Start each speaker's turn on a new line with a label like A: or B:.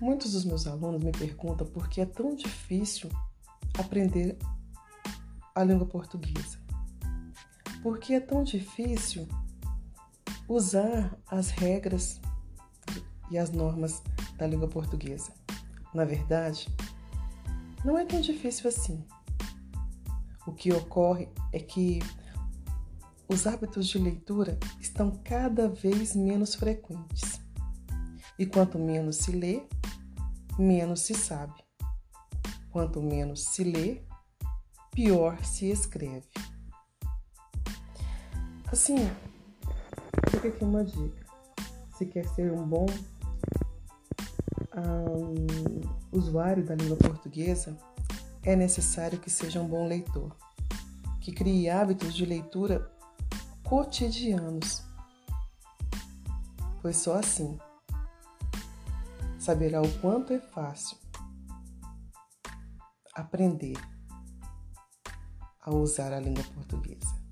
A: Muitos dos meus alunos me perguntam por que é tão difícil aprender a língua portuguesa. Por que é tão difícil usar as regras e as normas da língua portuguesa? Na verdade, não é tão difícil assim. O que ocorre é que os hábitos de leitura estão cada vez menos frequentes. E quanto menos se lê, menos se sabe. Quanto menos se lê, pior se escreve. Assim, fica aqui uma dica. Se quer ser um bom um, usuário da língua portuguesa, é necessário que seja um bom leitor, que crie hábitos de leitura cotidianos, pois só assim saberá o quanto é fácil aprender a usar a língua portuguesa.